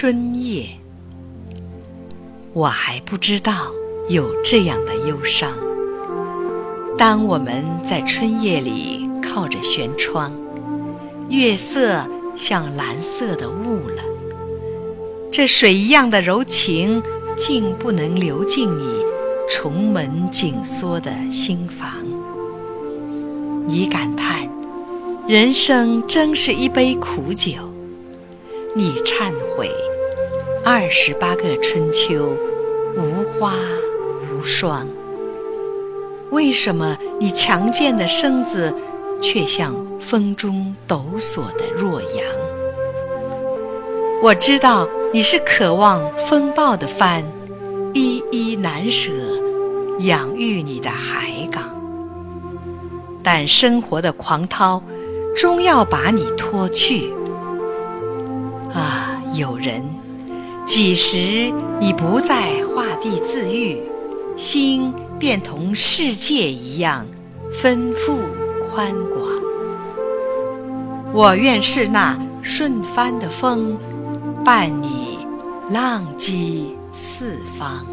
春夜，我还不知道有这样的忧伤。当我们在春夜里靠着舷窗，月色像蓝色的雾了，这水一样的柔情竟不能流进你重门紧缩的心房。你感叹，人生真是一杯苦酒。你忏悔，二十八个春秋，无花无霜。为什么你强健的身子，却像风中抖擞的弱羊？我知道你是渴望风暴的帆，依依难舍，养育你的海港。但生活的狂涛，终要把你拖去。有人，几时已不再画地自愈，心便同世界一样丰富宽广。我愿是那顺帆的风，伴你浪迹四方。